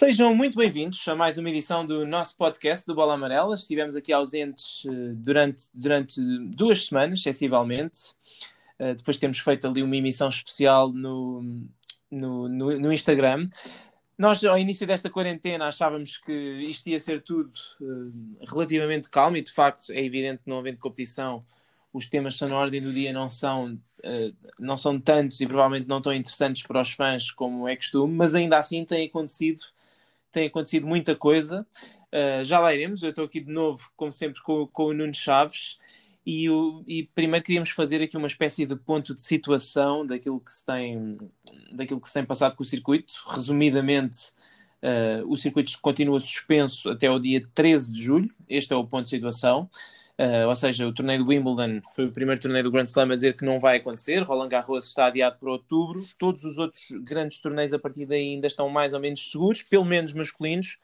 Sejam muito bem-vindos a mais uma edição do nosso podcast do Bola Amarela. Estivemos aqui ausentes uh, durante, durante duas semanas, sensivelmente. Uh, depois temos feito ali uma emissão especial no, no, no, no, Instagram. Nós, ao início desta quarentena, achávamos que isto ia ser tudo uh, relativamente calmo e, de facto, é evidente que não havendo competição, os temas que estão na ordem do dia não são, não são tantos e provavelmente não tão interessantes para os fãs como é costume, mas ainda assim tem acontecido, tem acontecido muita coisa. Uh, já lá iremos, eu estou aqui de novo, como sempre, com, com o Nuno Chaves. E, o, e, primeiro queríamos fazer aqui uma espécie de ponto de situação daquilo que se tem, daquilo que se tem passado com o circuito. Resumidamente, uh, o circuito continua suspenso até o dia 13 de julho. Este é o ponto de situação. Uh, ou seja, o torneio do Wimbledon foi o primeiro torneio do Grand Slam a dizer que não vai acontecer. Roland Garros está adiado para outubro. Todos os outros grandes torneios a partir daí ainda estão mais ou menos seguros, pelo menos masculinos,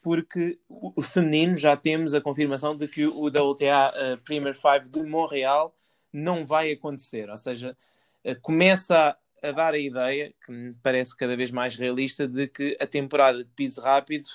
porque o feminino já temos a confirmação de que o WTA uh, eh, Premier 5 de Montreal não vai acontecer. Ou seja, uh, começa a, a dar a ideia, que me parece cada vez mais realista, de que a temporada de piso rápido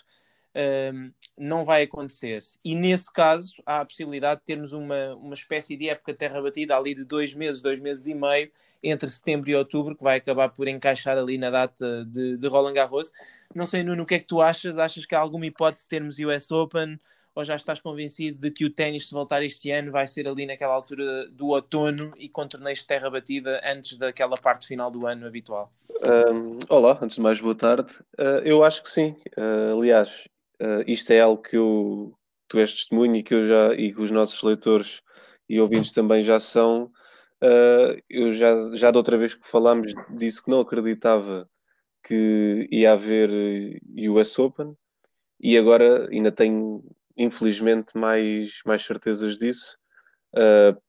não vai acontecer. E nesse caso, há a possibilidade de termos uma, uma espécie de época terra batida ali de dois meses, dois meses e meio, entre setembro e outubro, que vai acabar por encaixar ali na data de, de Roland Garros. Não sei, Nuno, o que é que tu achas? Achas que há alguma hipótese de termos US Open? Ou já estás convencido de que o ténis, se voltar este ano, vai ser ali naquela altura do outono e com torneios de terra batida antes daquela parte final do ano habitual? Um, olá, antes de mais, boa tarde. Uh, eu acho que sim. Uh, aliás, uh, isto é algo que eu, tu és testemunho e que eu já, e que os nossos leitores e ouvintes também já são. Uh, eu já, já da outra vez que falámos disse que não acreditava que ia haver US Open e agora ainda tenho infelizmente mais, mais certezas disso uh,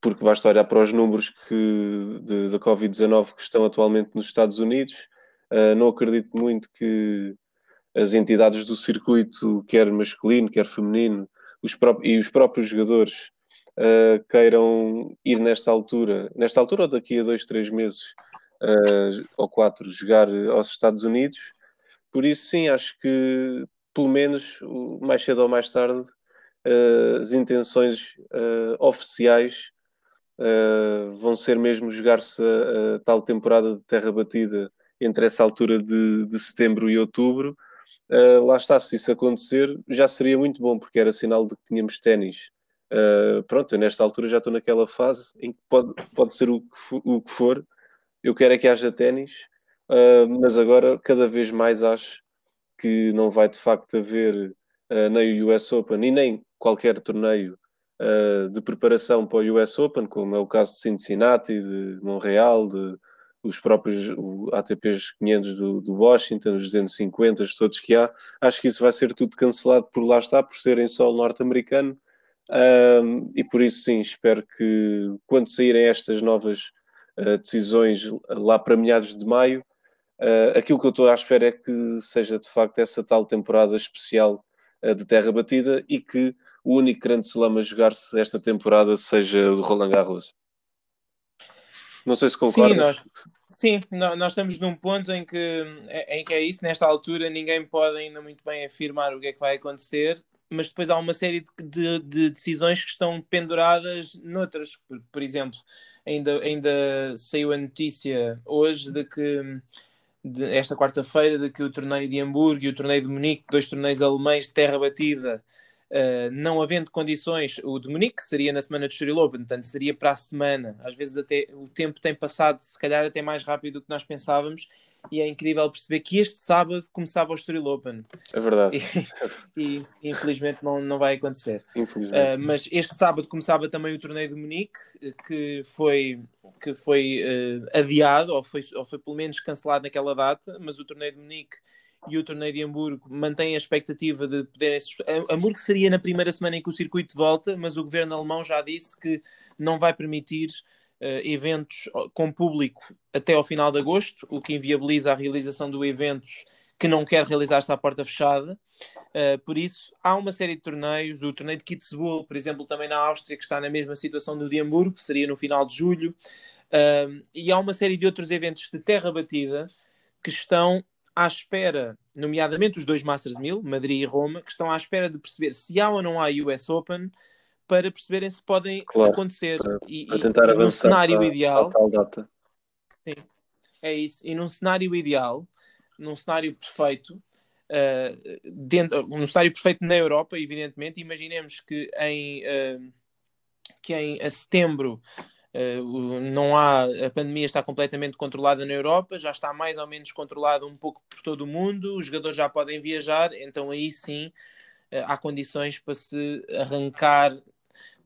porque basta olhar para os números que, da Covid-19 que estão atualmente nos Estados Unidos uh, não acredito muito que as entidades do circuito, quer masculino, quer feminino, os e os próprios jogadores uh, queiram ir nesta altura, nesta altura ou daqui a dois, três meses uh, ou quatro, jogar aos Estados Unidos. Por isso, sim, acho que pelo menos mais cedo ou mais tarde uh, as intenções oficiais vão ser mesmo jogar-se a, a, tal temporada de terra batida entre essa altura de, de setembro e outubro Uh, lá está, se isso acontecer, já seria muito bom, porque era sinal de que tínhamos ténis. Uh, pronto, eu nesta altura já estou naquela fase em que pode, pode ser o que, for, o que for. Eu quero é que haja ténis, uh, mas agora cada vez mais acho que não vai de facto haver nem o US Open e nem qualquer torneio de preparação para o US Open, como é o caso de Cincinnati, de Montreal, de os próprios ATPs 500 do, do, Washington, os 250, todos que há, acho que isso vai ser tudo cancelado por lá está, por serem só norte-americano. Um, e por isso, sim, espero que quando saírem estas novas uh, decisões lá para meados de maio, uh, aquilo que eu estou à espera é que seja de facto essa tal temporada especial uh, de terra batida e que o único grande slam a jogar-se esta temporada seja o Roland Garros. Não sei se concordas. Sim, nós, sim, nós estamos num ponto em que, em que é isso, nesta altura ninguém pode ainda muito bem afirmar o que é que vai acontecer, mas depois há uma série de, de, de decisões que estão penduradas noutras. Por, por exemplo, ainda, ainda saiu a notícia hoje de que de esta quarta-feira de que o torneio de Hamburgo e o torneio de Munique, dois torneios alemães de terra batida, Uh, não havendo condições, o de Munique seria na semana de Estoril Open, portanto seria para a semana. Às vezes até o tempo tem passado, se calhar até mais rápido do que nós pensávamos, e é incrível perceber que este sábado começava o Estoril Open. É verdade. E, e infelizmente não, não vai acontecer. Uh, mas este sábado começava também o torneio de Munique, que foi, que foi uh, adiado, ou foi, ou foi pelo menos cancelado naquela data, mas o torneio de Munique e o torneio de Hamburgo mantém a expectativa de poderem. Hamburgo seria na primeira semana em que o circuito volta, mas o governo alemão já disse que não vai permitir uh, eventos com público até ao final de agosto, o que inviabiliza a realização do evento que não quer realizar-se à porta fechada. Uh, por isso, há uma série de torneios. O torneio de Kitzbühel, por exemplo, também na Áustria, que está na mesma situação do de Hamburgo, que seria no final de julho. Uh, e há uma série de outros eventos de terra batida que estão à espera, nomeadamente os dois Masters 1000, Madrid e Roma, que estão à espera de perceber se há ou não há US Open para perceberem se podem claro, acontecer. Para, e, para tentar e, avançar num cenário para, ideal. Para tal data. Sim, é isso. E num cenário ideal, num cenário perfeito, uh, dentro, num cenário perfeito na Europa, evidentemente, imaginemos que em, uh, que em a setembro não há, a pandemia está completamente controlada na Europa, já está mais ou menos controlada um pouco por todo o mundo, os jogadores já podem viajar, então aí sim uh, há condições para se arrancar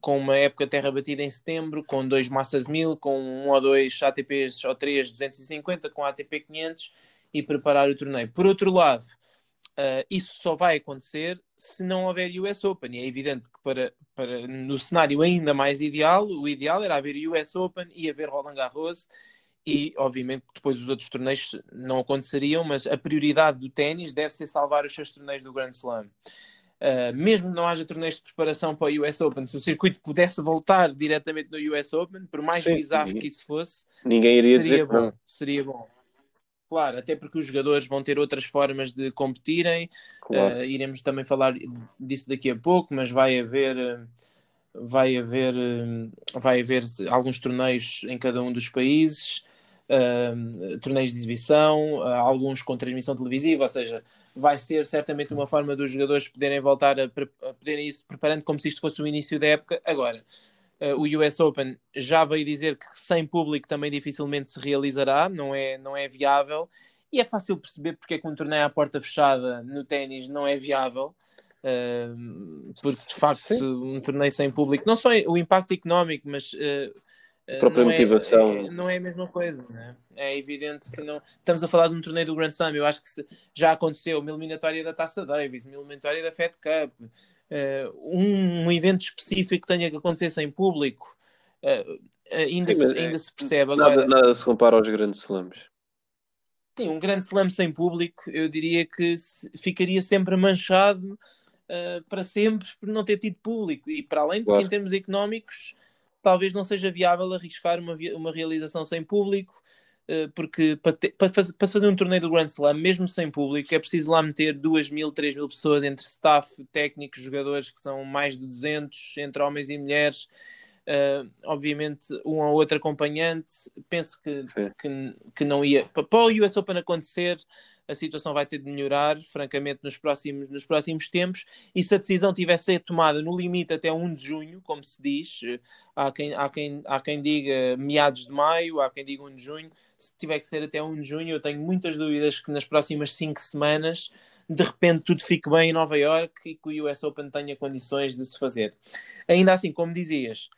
com uma época terra batida em setembro, com dois Masters 1000, com um ou dois ATPs ou três 250, com ATP 500 e preparar o torneio. Por outro lado, Uh, isso só vai acontecer se não houver US Open. E é evidente que para, para no cenário ainda mais ideal, o ideal era haver US Open e haver Roland Garros. E obviamente depois os outros torneios não aconteceriam, mas a prioridade do ténis deve ser salvar os seus torneios do Grand Slam. Uh, mesmo que não haja torneios de preparação para o US Open, se o circuito pudesse voltar diretamente no US Open, por mais Sim, bizarro que isso fosse, ninguém iria dizer bom. Seria bom. Claro, até porque os jogadores vão ter outras formas de competirem. Claro. Uh, iremos também falar disso daqui a pouco, mas vai haver, vai haver, vai haver alguns torneios em cada um dos países. Uh, torneios de exibição, uh, alguns com transmissão televisiva, ou seja, vai ser certamente uma forma dos jogadores poderem voltar a, a poderem ir se preparando como se isto fosse o início da época. Agora, o US Open já veio dizer que sem público também dificilmente se realizará, não é, não é viável. E é fácil perceber porque é que um torneio à porta fechada no ténis não é viável. Uh, porque de facto Sim. um torneio sem público, não só o impacto económico, mas uh, a própria não motivação. É, é, não é a mesma coisa, né? é evidente que não. Estamos a falar de um torneio do Grand Slam, eu acho que se... já aconteceu uma eliminatória da Taça Davis, uma eliminatória da Fed Cup, uh, um, um, evento específico que tenha que acontecer sem público, uh, ainda, Sim, se, ainda se percebe. Nada, Agora, nada se compara aos grandes slams. Sim, um grande slam sem público, eu diria que ficaria sempre manchado uh, para sempre por não ter tido público. E para além de claro. que, em termos económicos, talvez não seja viável arriscar uma, uma realização sem público, uh, porque para, te, para, faz, para, fazer um torneio do Grand Slam, mesmo sem público, é preciso lá meter 2 mil, 3 mil pessoas entre staff, técnicos, jogadores que são mais de 200, entre homens e mulheres. Uh, obviamente, um ou outro acompanhante. Penso que, que, que, não ia. Para o US Open acontecer, a situação vai ter de melhorar, francamente, nos próximos, nos próximos tempos. E se a decisão tivesse ser tomada no limite até 1 de junho, como se diz, há quem, há quem, há quem diga meados de maio, há quem diga 1 de junho, se tiver que ser até 1 de junho, eu tenho muitas dúvidas que nas próximas 5 semanas, de repente, tudo fique bem em Nova York e que o US Open tenha condições de se fazer. Ainda assim, como dizias,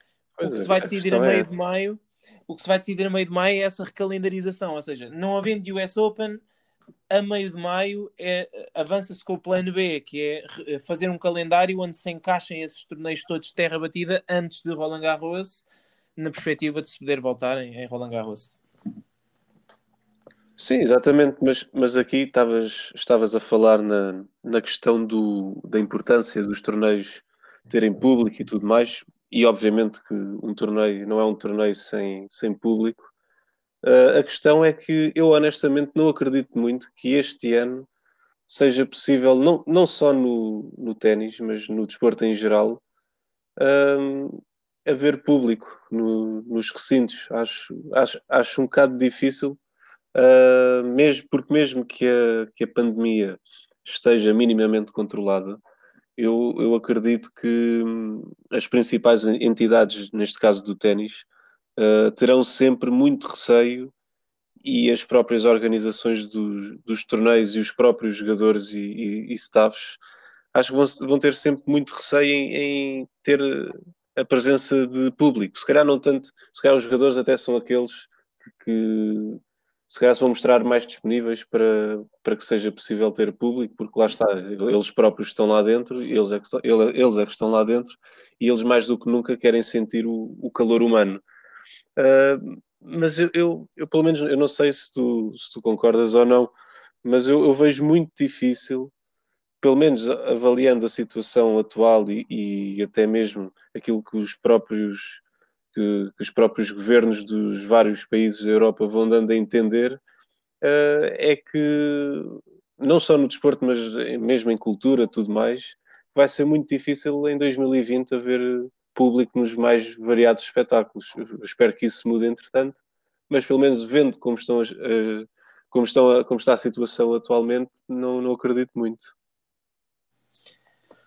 o que é, se vai decidir a meio é... de maio o que se vai decidir a meio de maio é essa recalendarização, ou seja, não havendo US Open, a meio de maio é, avança-se com o plano B, que é fazer um calendário onde se encaixem esses torneios todos de terra batida antes de Roland Garros, na perspectiva de se poder voltar em, em Roland Garros. Sim, exatamente, mas, mas aqui estavas, estavas a falar na, na questão do, da importância dos torneios terem público e tudo mais, e obviamente que um torneio não é um torneio sem, sem público, Uh, a questão é que eu honestamente não acredito muito que este ano seja possível, não, não só no, no ténis, mas no desporto em geral, uh, haver público no, nos recintos. Acho, acho, acho um bocado difícil, uh, mesmo, porque mesmo que a, que a pandemia esteja minimamente controlada, eu, eu acredito que hum, as principais entidades, neste caso do ténis, uh, terão sempre muito receio e as próprias organizações dos, dos torneios e os próprios jogadores e, e, e staffs acho que vão, vão, ter sempre muito receio em, em, ter a presença de público. Se calhar não tanto, se calhar os jogadores até são aqueles que, que se calhar se vão mostrar mais disponíveis para, para que seja possível ter público, porque lá está, eles próprios estão lá dentro, eles é que, eles é que estão lá dentro e eles mais do que nunca querem sentir o, o calor humano. Uh, mas eu, eu, eu, pelo menos, eu não sei se tu, se tu concordas ou não, mas eu, eu, vejo muito difícil, pelo menos avaliando a situação atual e, e até mesmo aquilo que os próprios que, que, os próprios governos dos vários países da Europa vão dando a entender, é que, não só no desporto, mas mesmo em cultura, tudo mais, vai ser muito difícil em 2020 haver público nos mais variados espetáculos. Eu espero que isso mude entretanto, mas pelo menos vendo como, estão, uh, como, estão a, como está a situação atualmente, não, não acredito muito.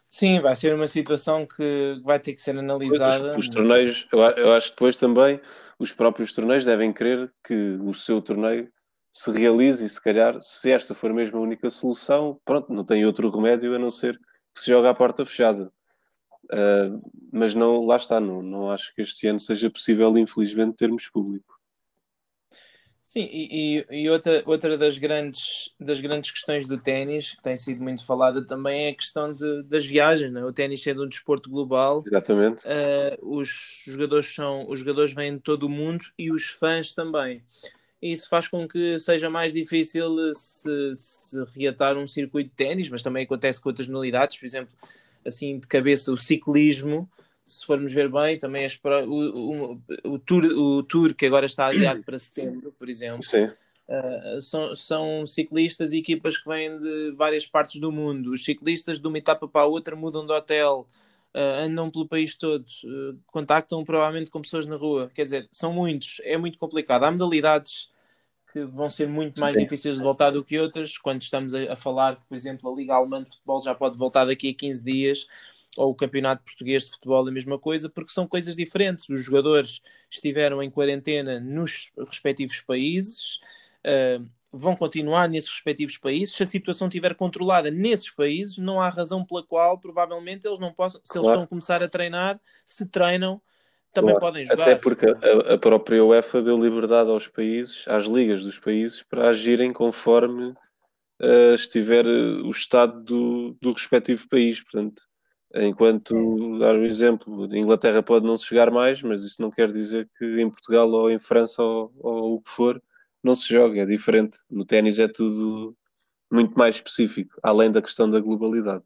Sim, vai ser uma situação que vai ter que ser analisada. Os, os torneios, eu, eu, acho que depois também os próprios torneios devem querer que o seu torneio se realize e se calhar, se esta for mesmo a única solução, pronto, não tem outro remédio a não ser que se joga à porta fechada. Uh, mas não, lá está, não, não acho que este ano seja possível, infelizmente, termos público. Sim, e, e, outra, outra das, grandes, das grandes questões do ténis, que tem sido muito falada também, é a questão de, das viagens. Né? O ténis sendo um desporto global, Exatamente. Uh, os, jogadores são, os jogadores vêm de todo o mundo e os fãs também. Isso faz com que seja mais difícil se, se reatar um circuito de ténis, mas também acontece com outras modalidades, por exemplo, assim de cabeça, o ciclismo, se formos ver bem, também é o, o, o, tour, o Tour que agora está aliado para setembro, por exemplo, uh, são, são ciclistas e equipas que vêm de várias partes do mundo. Os ciclistas de uma etapa para a outra mudam de hotel, uh, andam pelo país todo, uh, contactam provavelmente com pessoas na rua. Quer dizer, são muitos, é muito complicado. Há modalidades que vão ser muito mais Sim. difíceis de voltar do que outras. Quando estamos a, a, falar que, por exemplo, a Liga Alemã de Futebol já pode voltar daqui a 15 dias, ou o Campeonato Português de Futebol a mesma coisa, porque são coisas diferentes. Os jogadores estiveram em quarentena nos respectivos países. Uh, vão continuar nesses respectivos países. Se a situação estiver controlada nesses países, não há razão pela qual provavelmente eles não possam, se claro. eles estão a começar a treinar, se treinam, também claro. podem jogar. Até porque a, a, própria UEFA deu liberdade aos países, às ligas dos países, para agirem conforme uh, estiver o estado do, do respectivo país. Portanto, enquanto, dar um exemplo, a Inglaterra pode não se jogar mais, mas isso não quer dizer que em Portugal ou em França ou, ou o que for, não se joga, é diferente. No ténis é tudo muito mais específico, além da questão da globalidade.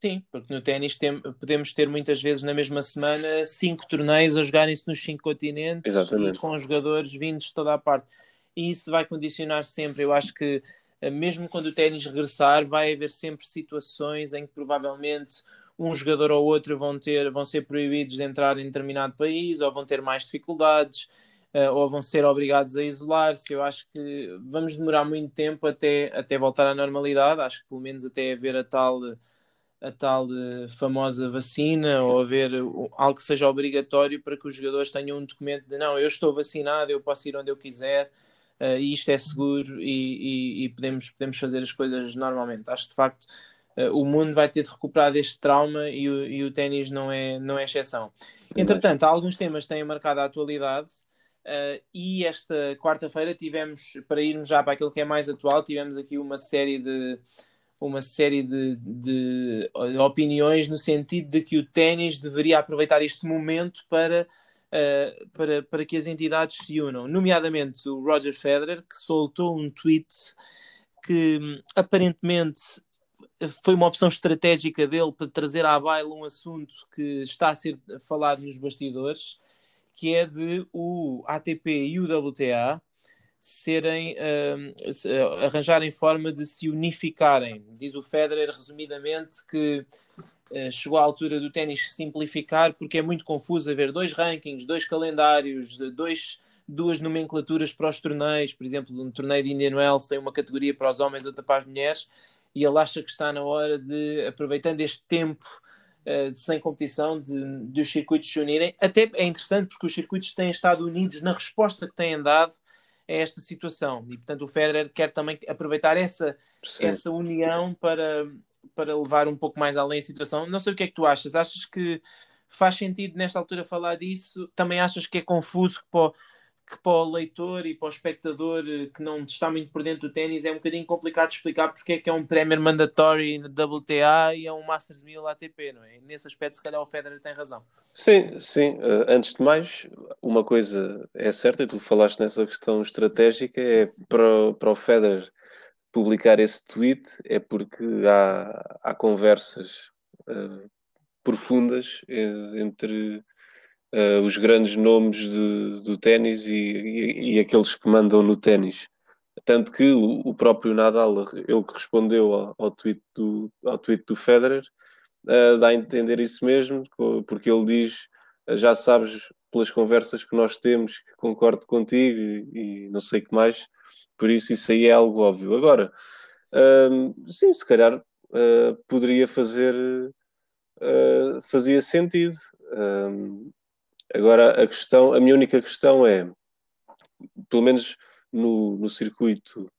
Sim, porque no ténis podemos ter muitas vezes na mesma semana cinco torneios a jogarem-se nos cinco continentes com jogadores vindos de toda a parte. E isso vai condicionar sempre. Eu acho que eh, mesmo quando o ténis regressar, vai haver sempre situações em que provavelmente um jogador ou outro vão ter, vão ser proibidos de entrar em determinado país, ou vão ter mais dificuldades, uh, ou vão ser obrigados a isolar-se. Eu acho que vamos demorar muito tempo até, até voltar à normalidade. Acho que pelo menos até haver a tal a tal uh, famosa vacina ou haver algo que seja obrigatório para que os jogadores tenham um documento de não, eu estou vacinado, eu posso ir onde eu quiser uh, e isto é seguro e, e, e, podemos, podemos fazer as coisas normalmente. Acho que de facto uh, o mundo vai ter de recuperar deste trauma e o, e o ténis não é, não é exceção. Entretanto, há alguns temas que têm marcado a atualidade. Uh, e esta quarta-feira tivemos, para irmos já para aquilo que é mais atual, tivemos aqui uma série de, uma série de, de, opiniões no sentido de que o ténis deveria aproveitar este momento para, uh, para, para que as entidades se unam, nomeadamente o Roger Federer, que soltou um tweet que aparentemente foi uma opção estratégica dele para trazer à baila um assunto que está a ser falado nos bastidores, que é de o ATP e o WTA serem uh, arranjarem forma de se unificarem. Diz o Federer resumidamente que uh, chegou à altura do ténis simplificar porque é muito confuso haver dois rankings, dois calendários, dois duas nomenclaturas para os torneios, por exemplo, um torneio de Indian Wells tem uma categoria para os homens, outra para as mulheres, e ele acha que está na hora de, aproveitando este tempo uh, de, sem competição, de, de os circuitos se unirem. Até é interessante porque os circuitos têm estado unidos na resposta que têm dado a esta situação. E, portanto, o Federer quer também aproveitar essa, essa união para, para levar um pouco mais além a situação. Não sei o que é que tu achas. Achas que faz sentido nesta altura falar disso? Também achas que é confuso que que para o leitor e para o espectador eh, que não está muito por dentro do ténis é um bocadinho complicado de explicar porque é que é um Premier Mandatory na WTA e é um Masters 1000 ATP, não é? Nesse aspecto, se calhar o Federer tem razão. Sim, sim. Uh, antes de mais, uma coisa é certa, e tu falaste nessa questão estratégica, é para, para o Federer publicar esse tweet é porque há, há conversas uh, profundas entre uh, os grandes nomes de, do ténis e, e, e, aqueles que mandam no ténis Tanto que o, o próprio Nadal, ele que respondeu ao, ao, tweet, do, ao tweet do Federer, uh, dá a entender isso mesmo, porque ele diz: já sabes pelas conversas que nós temos que concordo contigo e, e não sei o que mais, por isso isso aí é algo óbvio. Agora, uh, sim, se calhar poderia fazer, fazia sentido. Agora a questão, a minha única questão é, pelo menos no, no circuito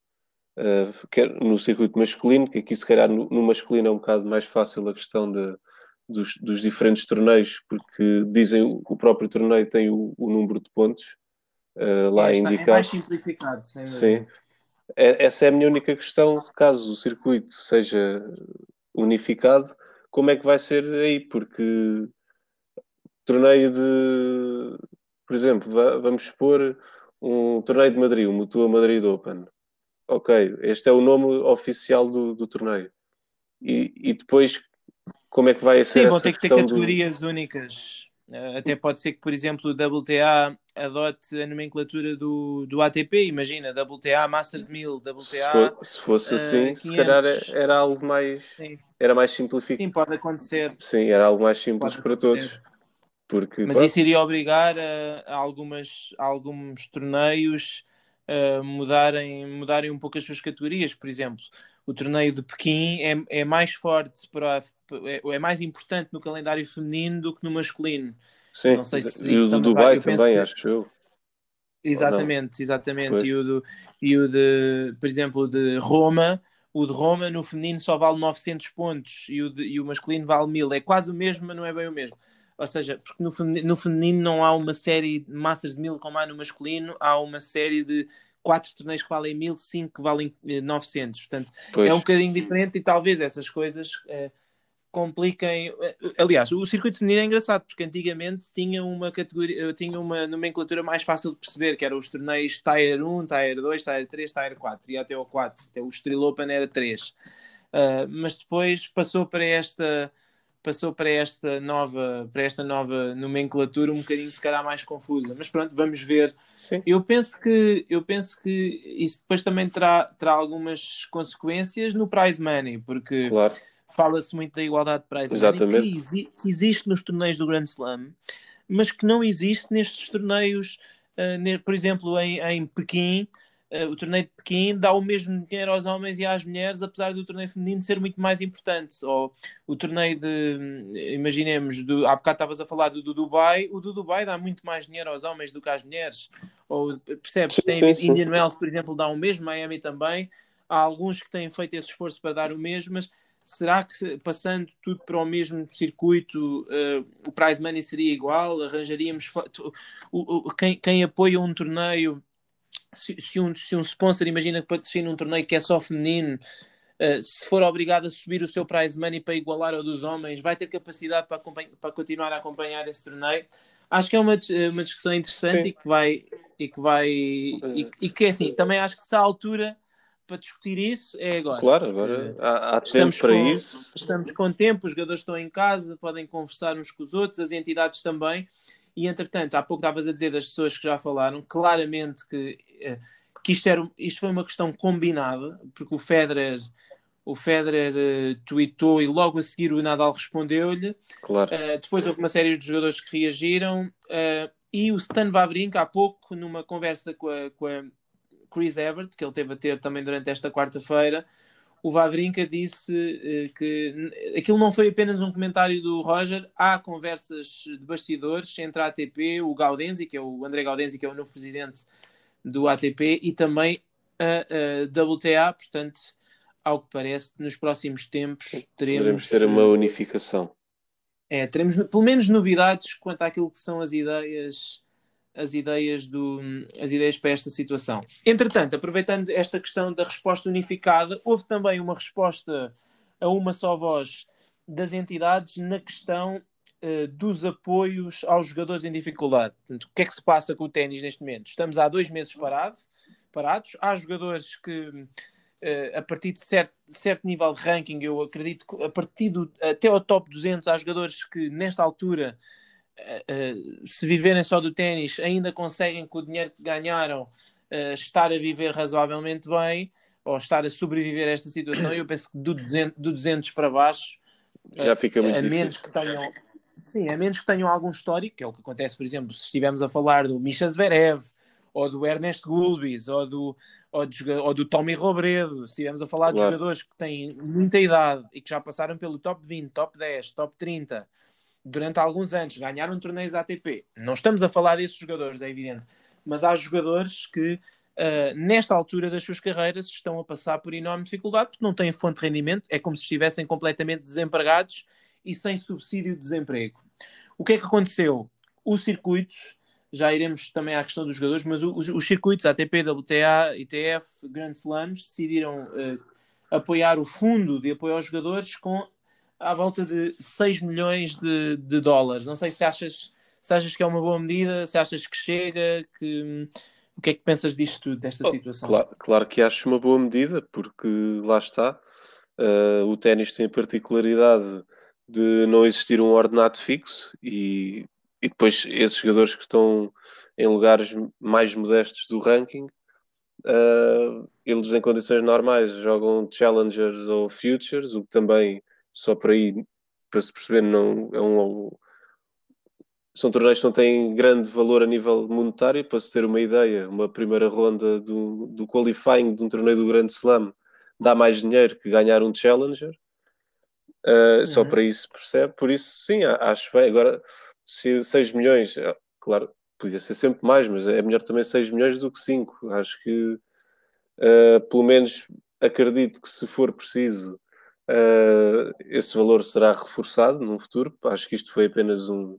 uh, no circuito masculino, que aqui se calhar no, no, masculino é um bocado mais fácil a questão de, dos, dos diferentes torneios, porque dizem o próprio torneio tem o, o número de pontos uh, lá é, indicado. É mais simplificado, sem Sim. É, essa é a minha única questão, caso o circuito seja unificado, como é que vai ser aí? Porque torneio de, por exemplo, vamos expor um torneio de Madrid, o Mutua Madrid Open ok, este é o nome oficial do, do torneio. E, e depois, como é que vai ser Sim, vão ter que ter categorias do... únicas. Uh, até pode ser que, por exemplo, o WTA adote a nomenclatura do, do ATP. Imagina, WTA Masters 1000, WTA. Se, for, se fosse uh, assim, 500. se calhar era algo mais. Sim. Era mais simplificado. Sim, pode acontecer. Sim, era algo mais simples pode para acontecer. todos. Porque, Mas isso iria obrigar a, a, algumas, a alguns torneios uh, mudarem, mudarem um pouco as suas categorias. Por exemplo, o torneio de Pequim é, é mais forte, para, é, é, mais importante no calendário feminino do que no masculino. Sim, não sei se e o do Dubai vai. também, que... acho eu. Exatamente, exatamente. E o, do, e o de, por exemplo, de Roma, o de Roma no feminino só vale 900 pontos e o, de, e o masculino vale 1000. É quase o mesmo, mas não é bem o mesmo. Ou seja, porque no feminino, no feminino não há uma série de Masters de 1000 como há no masculino, há uma série de quatro torneios que valem 1000, cinco que valem 900. Eh, Portanto, pois. é um bocadinho diferente e talvez essas coisas eh, compliquem. Eh, aliás, o circuito feminino é engraçado porque antigamente tinha uma categoria, tinha uma nomenclatura mais fácil de perceber, que eram os torneios Tier 1, Tier 2, Tier 3, Tier 4, e até o 4. Até o Estrela Open era 3. Uh, mas depois passou para esta passou para esta nova para esta nova nomenclatura um bocadinho se calhar mais confusa mas pronto vamos ver Sim. eu penso que eu penso que isso depois também terá, terá algumas consequências no prize money porque claro. fala-se muito da igualdade de prize Exatamente. money que, exi que, existe nos torneios do Grand Slam mas que não existe nestes torneios uh, por exemplo em, em Pequim o torneio de Pequim dá o mesmo dinheiro aos homens e às mulheres, apesar do torneio feminino ser muito mais importante. Ou o torneio de, imaginemos, do, há bocado estavas a falar do, do, Dubai, o do Dubai dá muito mais dinheiro aos homens do que às mulheres. Ou percebes? Sim, Tem, sim, Indian Wells, por exemplo, dá o mesmo, Miami também. Há alguns que têm feito esse esforço para dar o mesmo, mas será que passando tudo para o mesmo circuito uh, o prize money seria igual? Arranjaríamos o, o, quem, quem apoia um torneio se, se, um, se um sponsor imagina que patrocina um torneio que é só feminino, uh, se for obrigado a subir o seu prize money para igualar ao dos homens, vai ter capacidade para, para continuar a acompanhar esse torneio. Acho que é uma, uma discussão interessante Sim. e que vai e que vai e, e, que é assim, também acho que se há altura para discutir isso é agora. Claro, agora há, há tempo para com, isso. Estamos com tempo, os jogadores estão em casa, podem conversar uns com os outros, as entidades também. E entretanto, há pouco estavas a dizer das pessoas que já falaram, claramente que, eh, que isto, era, isto foi uma questão combinada, porque o Federer, o Federer uh, tweetou e logo a seguir o Nadal respondeu-lhe. Claro. Uh, depois houve uma série de jogadores que reagiram. Uh, e o Stan Wawrinka, há pouco, numa conversa com a, com a Chris Evert, que ele teve a ter também durante esta quarta-feira, o Vavrinka disse uh, que aquilo não foi apenas um comentário do Roger, há conversas de bastidores entre a ATP, o Gaudenzi, que é o André Gaudenzi, que é o novo presidente do ATP, e também a, a WTA, portanto, ao que parece, nos próximos tempos teremos... ter uma unificação. É, teremos pelo menos novidades quanto àquilo que são as ideias as ideias, do, as ideias para esta situação. Entretanto, aproveitando esta questão da resposta unificada, houve também uma resposta a uma só voz das entidades na questão uh, dos apoios aos jogadores em dificuldade. Portanto, o que é que se passa com o ténis neste momento? Estamos há dois meses parado, parados. Há jogadores que, uh, a partir de certo, certo nível de ranking, eu acredito que a partir do, até ao top 200, há jogadores que nesta altura Uh, se viverem só do ténis, ainda conseguem com o dinheiro que ganharam uh, estar a viver razoavelmente bem ou estar a sobreviver a esta situação. Eu penso que do 200, do 200 para baixo já fica muito a difícil. menos que tenham sim, a menos que tenham algum histórico, que é o que acontece, por exemplo, se estivermos a falar do Misha Zverev, ou do Ernest Gulbis, ou do, ou, do, ou do Tommy Robredo, se estivermos a falar claro. de jogadores que têm muita idade e que já passaram pelo top 20, top 10, top 30 durante alguns anos, ganharam torneios ATP. Não estamos a falar desses jogadores, é evidente, mas há jogadores que Uh, nesta altura das suas carreiras estão a passar por enorme dificuldade porque não têm fonte de rendimento, é como se estivessem completamente desempregados e sem subsídio de desemprego. O que é que aconteceu? O circuito, já iremos também à questão dos jogadores, mas os, os circuitos ATP, WTA, ITF, Grand Slams decidiram uh, apoiar o fundo de apoio aos jogadores com à volta de 6 milhões de, de dólares. Não sei se achas, se achas que é uma boa medida, se achas que chega, que o que é que pensas disto, desta oh, situação? Claro, claro, que acho uma boa medida, porque lá está. Uh, o ténis tem a particularidade de não existir um ordenado fixo e, e depois esses jogadores que estão em lugares mais modestos do ranking, uh, eles em condições normais jogam challengers ou futures, o que também só por aí para se perceber não é um, são torneios que não têm grande valor a nível monetário, para se ter uma ideia, uma primeira ronda do, do qualifying de um torneio do Grande Slam dá mais dinheiro que ganhar um Challenger. Uh, uhum. Só para isso percebe. Por isso, sim, acho bem. Agora, se 6 milhões, é, claro, podia ser sempre mais, mas é melhor também 6 milhões do que 5. Acho que, uh, pelo menos, acredito que se for preciso, uh, esse valor será reforçado no futuro. Acho que isto foi apenas um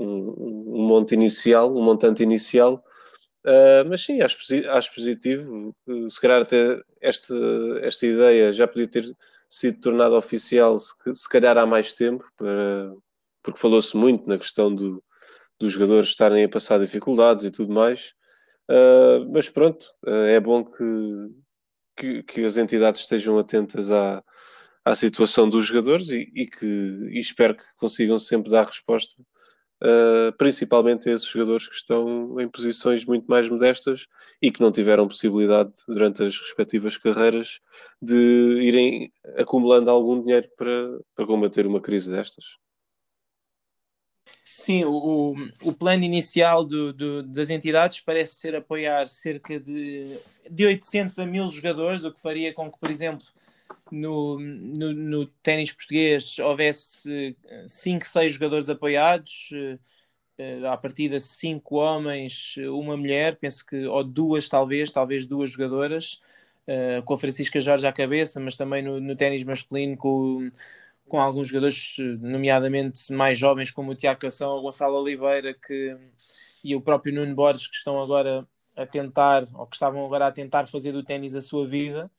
um, um monte inicial, um montante inicial, uh, mas sim, acho, acho positivo. Se calhar até esta, esta ideia já podia ter sido tornada oficial, se, se calhar há mais tempo, para, porque falou-se muito na questão do, dos jogadores estarem a passar dificuldades e tudo mais. Uh, mas pronto, uh, é bom que, que, que, as entidades estejam atentas à, à situação dos jogadores e, e que e espero que consigam sempre dar resposta uh, principalmente a esses jogadores que estão em posições muito mais modestas e que não tiveram possibilidade durante as respectivas carreiras de irem acumulando algum dinheiro para, para combater uma crise destas. Sim, o, o plano inicial do, do, das entidades parece ser apoiar cerca de, de 800 a 1000 jogadores, o que faria com que, por exemplo, no, no, no ténis português houvesse 5, 6 jogadores apoiados, uh, à partida 5 homens, uma mulher, penso que, ou duas talvez, talvez duas jogadoras, com a Francisca Jorge à cabeça, mas também no, no ténis masculino com, com alguns jogadores, nomeadamente mais jovens, como o Tiago Cação, o Gonçalo Oliveira que, e o próprio Nuno Borges, que estão agora a tentar, ou que estavam agora a tentar fazer do ténis a sua vida.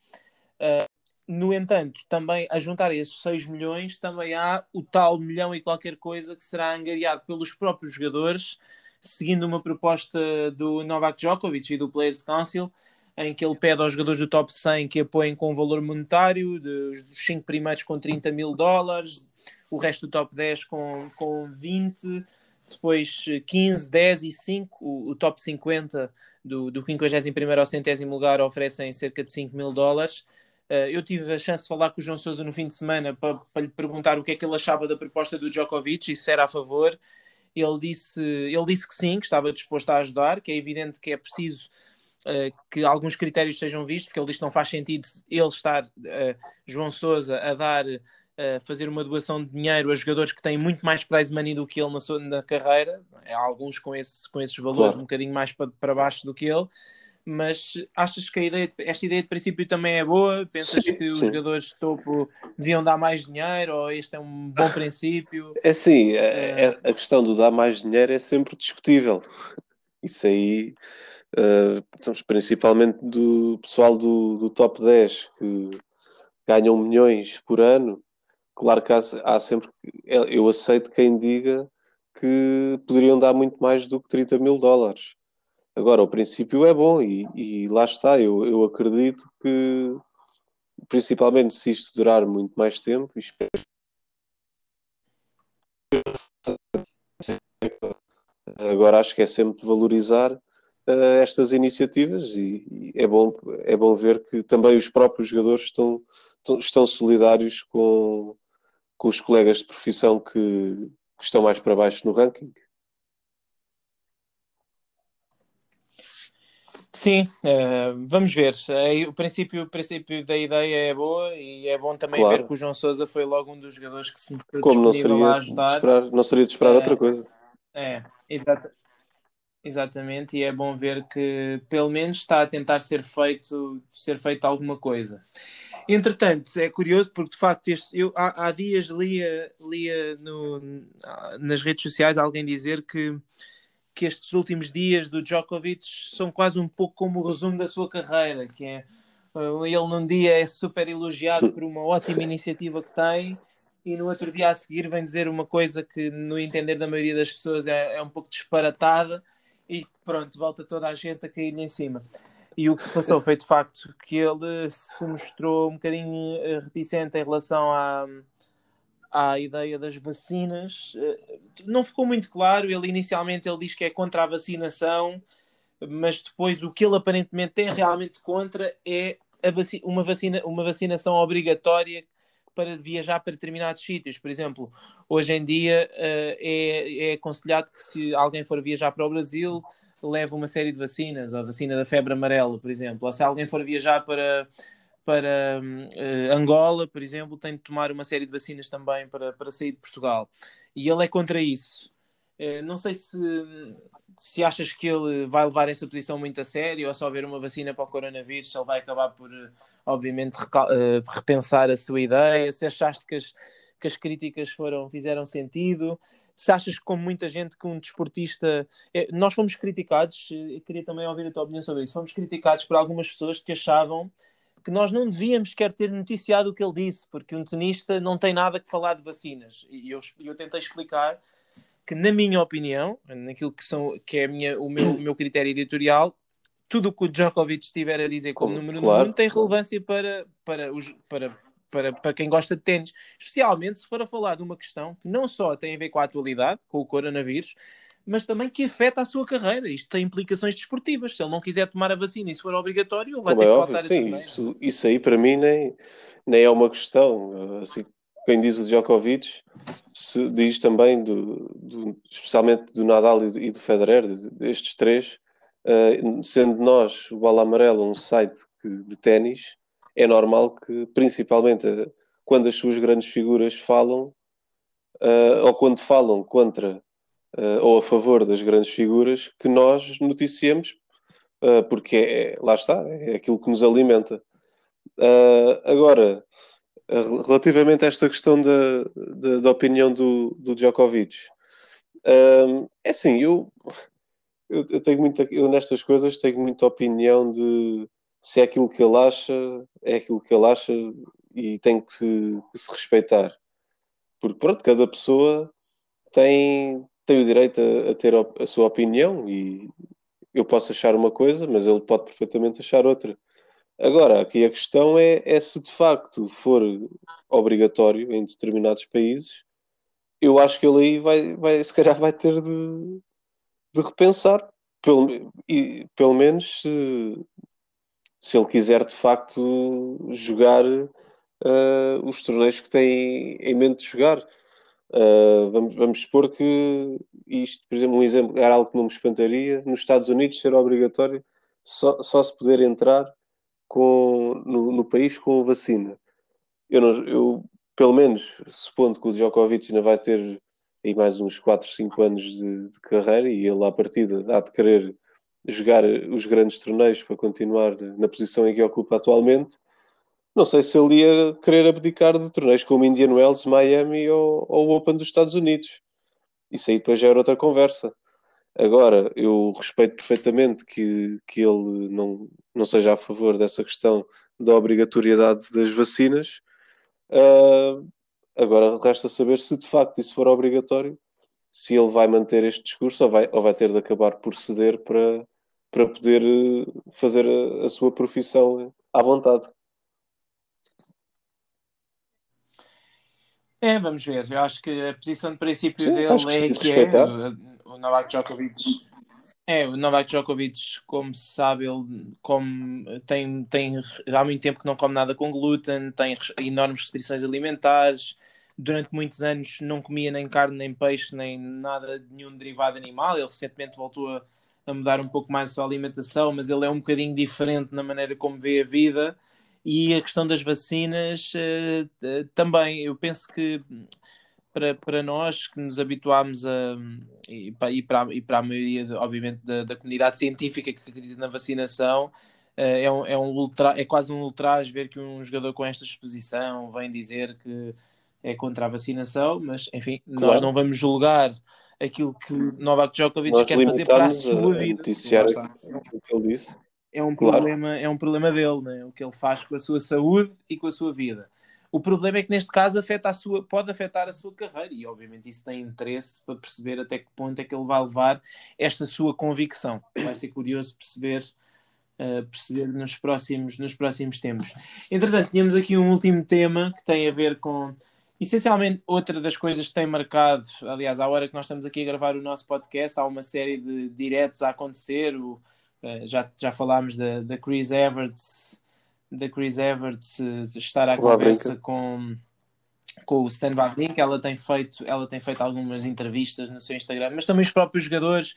Uh, no entanto, também a juntar esses 6 milhões, também há o tal milhão e qualquer coisa que será angariado pelos próprios jogadores, seguindo uma proposta do Novak Djokovic e do Players Council, em que ele pede aos jogadores do top 100 que apoiem com um valor monetário, dos 5 primeiros com 30 mil dólares, o resto do top 10 com, com 20, depois 15, 10 e 5. O, o top 50 do, do 51 ao centésimo lugar oferecem cerca de 5 mil dólares. Uh, eu tive a chance de falar com o João Sousa no fim de semana para, para lhe perguntar o que é que ele achava da proposta do Djokovic e se era a favor. Ele disse, ele disse que sim, que estava disposto a ajudar, que é evidente que é preciso uh, que alguns critérios sejam vistos, porque ele diz que não faz sentido ele estar, uh, João Sousa, a dar, uh, fazer uma doação de dinheiro a jogadores que têm muito mais prize money do que ele na, sua, na carreira, há alguns com, esse, com esses valores claro. um bocadinho mais para, para baixo do que ele mas achas que ideia, esta ideia de princípio também é boa? Pensas sim, que sim. os jogadores de topo deviam dar mais dinheiro ou este é um bom princípio? É sim, é, é, a questão do dar mais dinheiro é sempre discutível. Isso aí, uh, principalmente do pessoal do, do top 10 que ganham milhões por ano, claro que há, há sempre, eu aceito quem diga que poderiam dar muito mais do que 30 mil dólares Agora, o princípio é bom e, e lá está. Eu, eu acredito que, principalmente se isto durar muito mais tempo, agora acho que é sempre de valorizar uh, estas iniciativas e, e, é, bom, é bom ver que também os próprios jogadores estão, estão solidários com, com os colegas de profissão que, que estão mais para baixo no ranking. Sim, uh, vamos ver. O princípio, o princípio da ideia é boa e é bom também claro. ver que o João Sousa foi logo um dos jogadores que se mostrou Como disponível não seria a ajudar. Esperar, não seria de esperar uh, outra coisa. É, exato. Exatamente, e é bom ver que pelo menos está a tentar ser feito, ser feito alguma coisa. Entretanto, é curioso porque de facto este, eu há, há dias lia, lia no, nas redes sociais alguém dizer que que estes últimos dias do Djokovic são quase um pouco como o resumo da sua carreira, que é uh, ele num dia é super elogiado por uma ótima iniciativa que tem e no outro dia a seguir vem dizer uma coisa que no entender da maioria das pessoas é, é um pouco disparatada e pronto, volta toda a gente a cair-lhe em cima. E o que se passou foi de facto que ele se mostrou um bocadinho uh, reticente em relação a à ideia das vacinas. Eh, não ficou muito claro. Ele inicialmente ele diz que é contra a vacinação, mas depois o que ele aparentemente é realmente contra é vaci uma, vacina, uma vacinação obrigatória para viajar para determinados sítios. Por exemplo, hoje em dia uh, é, é aconselhado que se alguém for viajar para o Brasil, leve uma série de vacinas, a vacina da febre amarela, por exemplo. Ou se alguém for viajar para para uh, Angola, por exemplo, tem de tomar uma série de vacinas também para, para sair de Portugal. E ele é contra isso. Uh, não sei se, se achas que ele vai levar essa posição muito a sério ou só haver uma vacina para o coronavírus, ele vai acabar por, obviamente, uh, repensar a sua ideia, se achaste que as, que as críticas foram, fizeram sentido, se achas que, como muita gente, que um desportista. Nós fomos criticados, queria também ouvir a tua opinião sobre isso, fomos criticados por algumas pessoas que achavam que nós não devíamos sequer ter noticiado o que ele disse, porque um tenista não tem nada que falar de vacinas. E eu, eu tentei explicar que, na minha opinião, naquilo que, são, que é minha, o, meu, o meu critério editorial, tudo o que o Djokovic estiver a dizer como, número claro. um tem relevância para, para, os, para, para, para quem gosta de ténis, especialmente se for a falar de uma questão que não só tem a ver com a atualidade, com o coronavírus, mas também que afeta a sua carreira. Isto tem implicações desportivas. Se ele não quiser tomar a vacina e se for obrigatório, ele vai Como ter é que óbvio, faltar sim, isso, isso aí para mim nem, nem é uma questão. Assim, quem diz o Djokovic se diz também, do, do, especialmente do Nadal e do, e do Federer, destes três, uh, sendo nós, o Bola Amarelo, um site de ténis, é normal que, principalmente quando as suas grandes figuras falam, uh, ou quando falam contra uh, ou a favor das grandes figuras que nós noticiemos, uh, porque é, lá está, é aquilo que nos alimenta. Uh, agora, relativamente a esta questão da, da, da opinião do, do Djokovic, é assim, eu, eu, eu, tenho muita, eu nestas coisas tenho muita opinião de se é aquilo que ele acha, é aquilo que ele acha e tem que se, que se respeitar. Porque pronto, cada pessoa tem, tem o direito a, a ter a, sua opinião e eu posso achar uma coisa, mas ele pode perfeitamente achar outra. Agora, aqui a questão é, é se de facto for obrigatório em determinados países, eu acho que ele aí vai, vai se calhar vai ter de, de repensar, pelo, e, pelo menos se, se ele quiser de facto jogar uh, os torneios que tem em mente de jogar. Uh, vamos, vamos supor que isto, por exemplo, um exemplo, era algo que não me espantaria, nos Estados Unidos ser obrigatório só, só se poder entrar com, no, no país com vacina. Eu, não, eu, pelo menos, supondo que o Djokovic ainda vai ter aí mais uns 4, 5 anos de, de carreira e ele à partida há de querer jogar os grandes torneios para continuar na posição em que ocupa atualmente, não sei se ele ia querer abdicar de torneios como Indian Wells, Miami ou, ou o Open dos Estados Unidos. Isso aí depois já era outra conversa. Agora, eu respeito perfeitamente que, que ele não, não seja a favor dessa questão da obrigatoriedade das vacinas. Uh, agora, resta saber se de facto isso for obrigatório, se ele vai manter este discurso ou vai, ou vai ter de acabar por ceder para, para poder eh, fazer a, a sua profissão à vontade. É, vamos ver. Eu acho que a posição de princípio Sim, dele que é que é. O Novak Djokovic É, o Novak Djokovic, como se sabe, ele come, tem, tem, há muito tempo que não come nada com glúten, tem enormes restrições alimentares, durante muitos anos não comia nem carne, nem peixe, nem nada, nenhum derivado animal. Ele recentemente voltou a, a mudar um pouco mais a sua alimentação, mas ele é um bocadinho diferente na maneira como vê a vida. E a questão das vacinas uh, também, eu penso que para, para nós que nos habituámos a e para, e para, e para a maioria, obviamente, da, da comunidade científica que acredita na vacinação, uh, é, um, é, um ultra, é quase um ultraje ver que um jogador com esta exposição vem dizer que é contra a vacinação, mas enfim, claro. nós não vamos julgar aquilo que Novak Djokovic nós quer fazer para a sua vida. o que ele disse. É um, claro. problema, é um problema dele, né? o que ele faz com a sua saúde e com a sua vida. O problema é que neste caso afeta a sua, pode afetar a sua carreira e obviamente isso tem interesse para perceber até que ponto é que ele vai levar esta sua convicção. Vai ser curioso perceber, uh, perceber nos, próximos, nos próximos tempos. Entretanto, tínhamos aqui um último tema que tem a ver com Essencialmente, outra das coisas que tem marcado, aliás, à hora que nós estamos aqui a gravar o nosso podcast, há uma série de diretos a acontecer. O, já, já falámos da, da Chris Everts, da Chris Everts uh, estar à conversa com, com o Stan Wawrinka. Ela tem feito, ela tem feito algumas entrevistas no seu Instagram, mas também os próprios jogadores.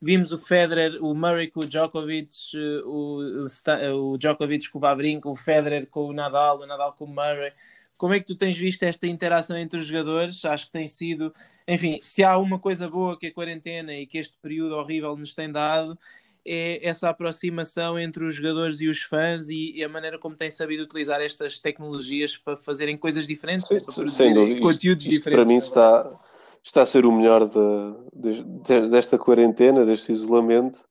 Vimos o Federer, o Murray com o Djokovic, eh, o, o, o Djokovic com o Wawrinka, o Federer com o Nadal, o Nadal com o Murray como é que tu tens visto esta interação entre os jogadores? Acho que tem sido, enfim, se há uma coisa boa que a quarentena e que este período horrível nos tem dado, é essa aproximação entre os jogadores e os fãs e, e a maneira como têm sabido utilizar estas tecnologias para fazerem coisas diferentes, Sim, para produzir conteúdos isto, isto diferentes. Para mim está, está a ser o melhor de, de, desta quarentena, deste isolamento.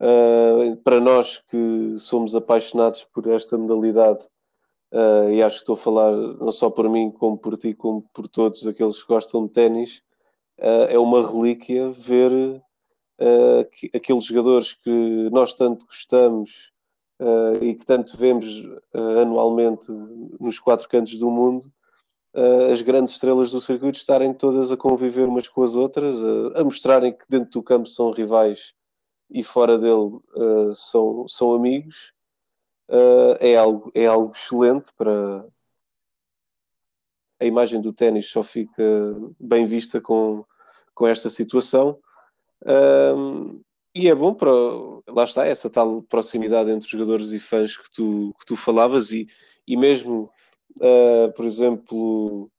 Uh, para nós que somos apaixonados por esta modalidade Uh, e acho que estou a falar não só por mim, como por ti, como por todos aqueles que gostam de ténis. Uh, é uma relíquia ver uh, que, aqueles jogadores que nós tanto gostamos e que tanto vemos anualmente nos quatro cantos do mundo, as grandes estrelas do circuito estarem todas a conviver umas com as outras, a mostrarem que dentro do campo são rivais e fora dele são, são amigos uh, é, algo, é algo excelente para. A imagem do ténis só fica bem vista com, com esta situação. Um, e é bom para. Lá está, essa tal proximidade entre jogadores e fãs que tu, que tu falavas, e, e mesmo, uh, por exemplo,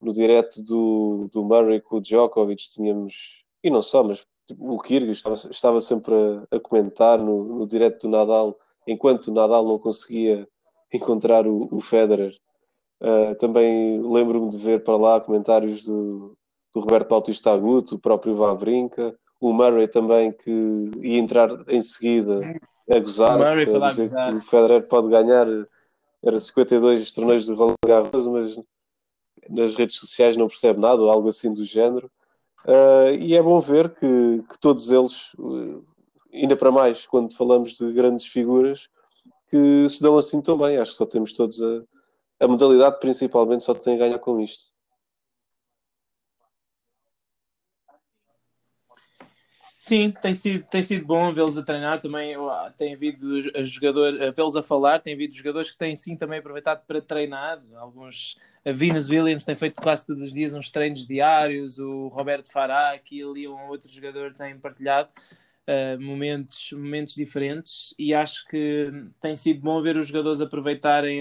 no direto do, do Murray com o Djokovic, tínhamos, e não só, mas o Kyrgios estava, estava sempre a, a comentar no, no direto do Nadal enquanto o Nadal não conseguia encontrar o, o Federer. Uh, também lembro-me de ver para lá comentários do, do Roberto Bautista Aguto, o próprio Vavrinka, o Murray também, que ia entrar em seguida a gozar, o, Murray a dizer que o Federer pode ganhar, era 52 torneios de Roland Garros, mas nas redes sociais não percebe nada, ou algo assim do género. Uh, e é bom ver que, que todos eles, ainda para mais quando falamos de grandes figuras que se dão assim tão bem. Acho que só temos todos a, a modalidade, principalmente, só tem a ganhar com isto. Sim, tem sido, tem sido bom vê-los a treinar também. Ah, tem havido jogadores, vê-los a falar. Tem havido jogadores que têm sim também aproveitado para treinar. Alguns, a Venus Williams tem feito quase todos os dias uns treinos diários. O Roberto Fará, aqui ali, um outro jogador, tem partilhado uh, momentos, momentos diferentes e acho que tem sido bom ver os jogadores aproveitarem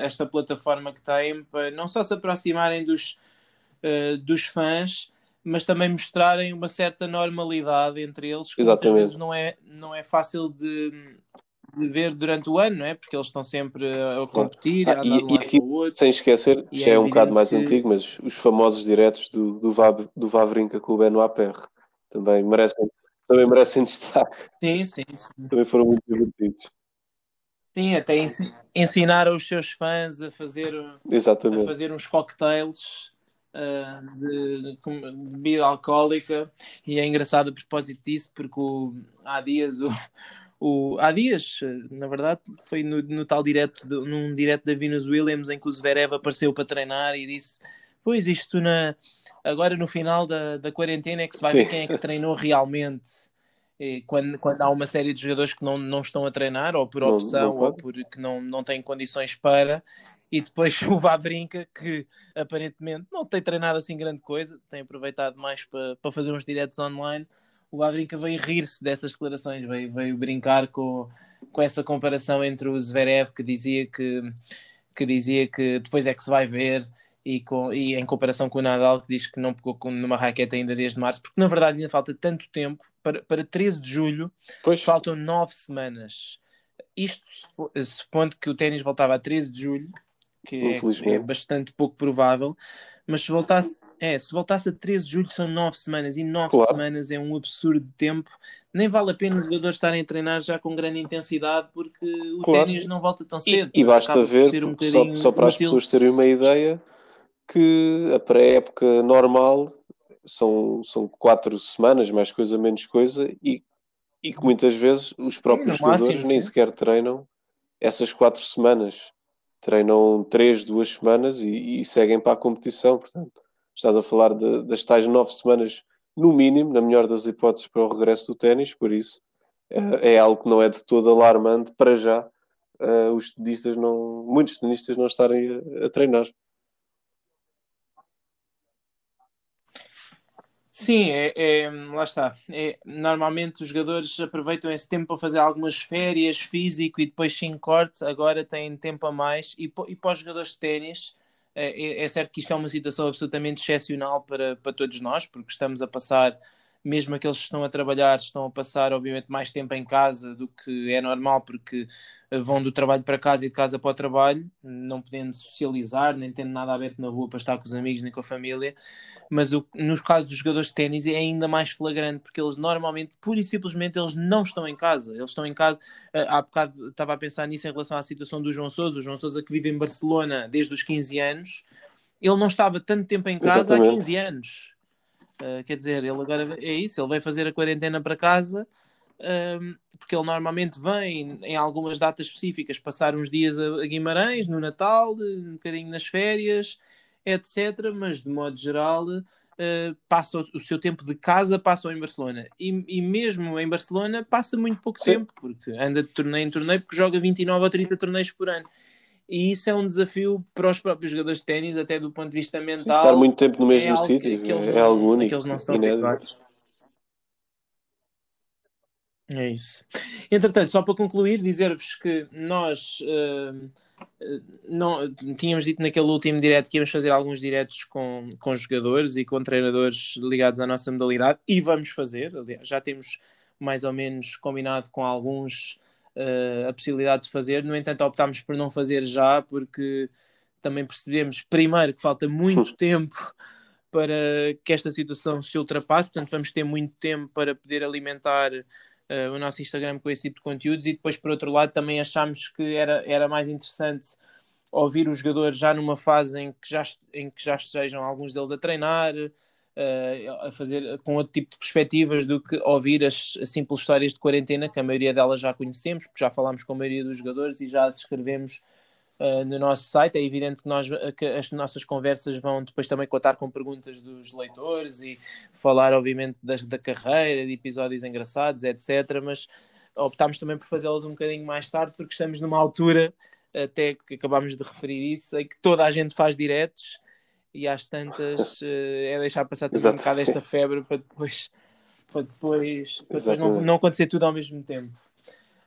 esta plataforma que têm para não só se aproximarem dos, uh, dos fãs, mas também mostrarem uma certa normalidade entre eles, que Exatamente. muitas vezes não é, não é fácil de, de ver durante o ano, não é? Porque eles estão sempre a competir, ah, a e, um e aqui, outro, Sem esquecer, já é, é um bocado mais que... antigo, mas os famosos diretos do, do, do Vavrinca com o Benoit Perre também merecem também merecem destaque. Sim, sim, sim. Também foram muito divertidos. Sim, até ensinar os seus fãs a fazer, Exatamente. a fazer uns cocktails uh, de, de, bebida alcoólica e é engraçado a propósito disso porque o, há dias o, o, há dias, na verdade, foi no, no tal direto, de, num direto da Venus Williams em que o Zverev apareceu para treinar e disse Pois, isto na, agora no final da, da quarentena é que se vai Sim. ver quem é que treinou realmente. quando, quando há uma série de jogadores que não, não estão a treinar, ou por opção, não, não ou porque não, não têm condições para, e depois o Vavrinca, que aparentemente não tem treinado assim grande coisa, tem aproveitado mais para, para fazer uns diretos online. O Vavrinca veio rir-se dessas declarações, veio, veio brincar com, com essa comparação entre o Zverev, que dizia que, que dizia que depois é que se vai ver, e, com, e em comparação com o Nadal, que diz que não pegou numa raquete ainda desde março, porque na verdade ainda falta tanto tempo, para, para 13 de julho, pois. faltam 9 semanas. Isto supondo que o ténis voltava a 13 de julho, que é, é, bastante pouco provável, mas se voltasse, é, se voltasse a 13 de julho são 9 semanas, e 9 claro. semanas é um absurdo de tempo, nem vale a pena os jogadores estarem a treinar já com grande intensidade, porque o claro. ténis não volta tão cedo. E, e basta ver, um só, só, para as pessoas terem uma ideia, que a pré-época normal são, são quatro semanas, mais coisa, menos coisa, e, e que muitas vezes os próprios sim, jogadores máximo, nem sequer treinam essas quatro semanas. Treinam três, duas semanas e, e seguem para a competição. Portanto, estás a falar de, das tais nove semanas, no mínimo, na melhor das hipóteses, para o regresso do ténis, por isso é, é algo que não é de todo alarmante para já. Uh, os tenistas não, muitos tenistas não estarem a, a treinar. Sim, é, é, lá está. É, normalmente os jogadores aproveitam esse tempo para fazer algumas férias físico e depois sim corte, agora têm tempo a mais. E, e para os jogadores de ténis, é, é, é certo que isto é uma situação absolutamente excepcional para, para todos nós, porque estamos a passar mesmo aqueles que estão a trabalhar estão a passar, obviamente, mais tempo em casa do que é normal, porque eh, vão do trabalho para casa e de casa para o trabalho, não podendo socializar, nem tendo nada aberto na rua para estar com os amigos nem com a família. Mas o, nos casos dos jogadores de ténis é ainda mais flagrante, porque eles normalmente, pura e simplesmente, eles não estão em casa. Eles estão em casa. Eh, há bocado estava a pensar nisso em relação à situação do João Souza. O João Souza, que vive em Barcelona desde os 15 anos, ele não estava tanto tempo em casa Exatamente. há 15 anos Uh, quer dizer, ele agora é isso, ele vai fazer a quarentena para casa, um, porque ele normalmente vem em algumas datas específicas passar uns dias a, Guimarães, no Natal, um bocadinho nas férias, etc. Mas de modo geral, uh, passa o, o, seu tempo de casa passa em Barcelona. E, e mesmo em Barcelona passa muito pouco Sim. tempo, porque anda de torneio em torneio, porque joga 29 ou 30 torneios por ano e isso é um desafio para os próprios jogadores de ténis, até do ponto de vista mental. Estar muito tempo no mesmo é sítio que, que é, algo único. Que eles não estão habituados. É isso. Entretanto, só para concluir, dizer-vos que nós uh, não, tínhamos dito naquele último direto que íamos fazer alguns diretos com, com jogadores e com treinadores ligados à nossa modalidade e vamos fazer. Aliás, já temos mais ou menos combinado com alguns uh, a possibilidade de fazer. No entanto, optámos por não fazer já, porque também percebemos, primeiro, que falta muito tempo para que esta situação se ultrapasse, portanto, vamos ter muito tempo para poder alimentar uh, o nosso Instagram com esse tipo de conteúdos. E depois, por outro lado, também achámos que era, era mais interessante ouvir os jogadores já numa fase em que já, em que já estejam alguns deles a treinar, uh, a fazer com outro tipo de perspectivas do que ouvir as, as, simples histórias de quarentena, que a maioria delas já conhecemos, porque já falámos com a maioria dos jogadores e já as escrevemos uh, no nosso site. É evidente que, nós, que as nossas conversas vão depois também contar com perguntas dos leitores e falar, obviamente, da, da carreira, de episódios engraçados, etc. Mas optámos também por fazê-las um bocadinho mais tarde, porque estamos numa altura até que acabámos de referir isso, em que toda a gente faz diretos e às tantas uh, é deixar passar também um bocado esta febre para depois, para depois, para depois não, não acontecer tudo ao mesmo tempo.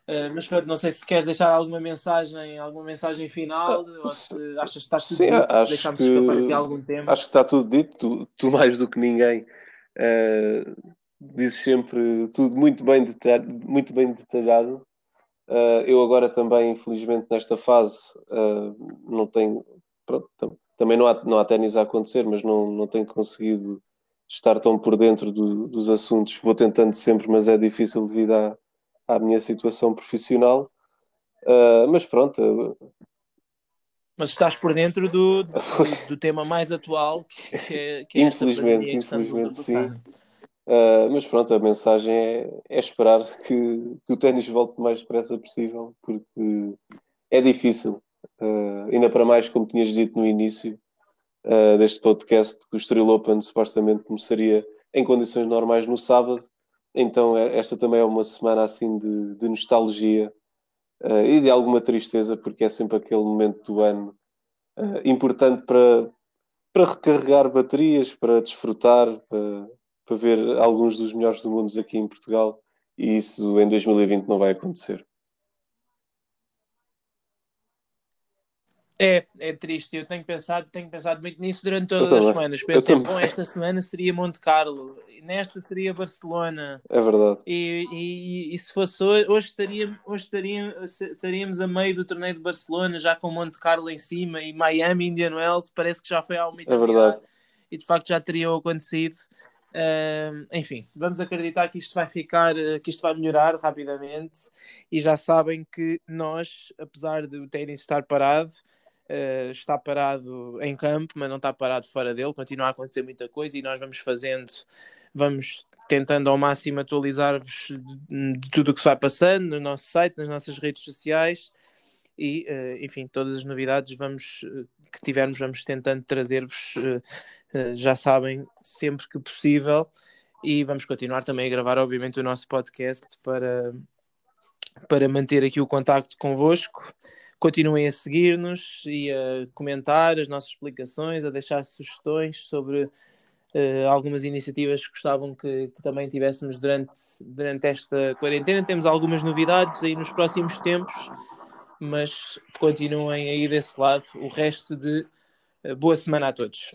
Uh, mas pronto, não sei se queres deixar alguma mensagem, alguma mensagem final, ah, ou se achas que está tudo sim, dito, acho deixarmos que, escapar aqui algum tempo. Acho que está tudo dito, tu, tu mais do que ninguém uh, dizes sempre tudo muito bem, detalhado, muito bem detalhado. Uh, eu agora também, infelizmente, nesta fase, não tenho. Pronto, também não há, não há ténis a acontecer, mas não, não tenho conseguido estar tão por dentro do, dos assuntos. Vou tentando sempre, mas é difícil devido à, à minha situação profissional. Uh, mas pronto. Mas estás por dentro do, do, do tema mais atual, que é, que é infelizmente, infelizmente sim. Uh, mas pronto, a mensagem é, é esperar que, que o ténis volte o mais depressa possível, porque é difícil. Uh, ainda para mais, como tinhas dito no início uh, deste podcast, que o Estoril Open supostamente começaria em condições normais no sábado então é, esta também é uma semana assim de, de nostalgia uh, e de alguma tristeza, porque é sempre aquele momento do ano importante para, para recarregar baterias, para desfrutar, para, para ver alguns dos melhores do mundo aqui em Portugal. E isso em 2020 não vai acontecer. É, é triste. Eu tenho pensado, tenho pensado muito nisso durante todas as semanas. Pensei, bom, esta semana seria Monte Carlo, nesta seria Barcelona. É verdade. E, e, e se fosse hoje, hoje, estaria, hoje estaria, estaríamos a meio do torneio de Barcelona, já com Monte Carlo em cima e Miami, Indian Wells, parece que já foi há uma É verdade. E de facto já teriam acontecido. Uh, enfim, vamos acreditar que isto vai ficar, que isto vai melhorar rapidamente e já sabem que nós, apesar de o ténis estar parado, uh, está parado em campo, mas não está parado fora dele, continua a acontecer muita coisa e nós vamos fazendo, vamos tentando ao máximo atualizar-vos de, tudo o que se vai passando no nosso site, nas nossas redes sociais e, uh, enfim, todas as novidades vamos, que tivermos, vamos tentando trazer-vos eh, já sabem, sempre que possível. E vamos continuar também a gravar, obviamente, o nosso podcast para, para manter aqui o contacto convosco. Continuem a seguir-nos e a comentar as nossas explicações, a deixar sugestões sobre uh, algumas iniciativas que gostavam que, que, também tivéssemos durante, durante esta quarentena. Temos algumas novidades aí nos próximos tempos, mas continuem aí desse lado. O resto de uh, boa semana a todos.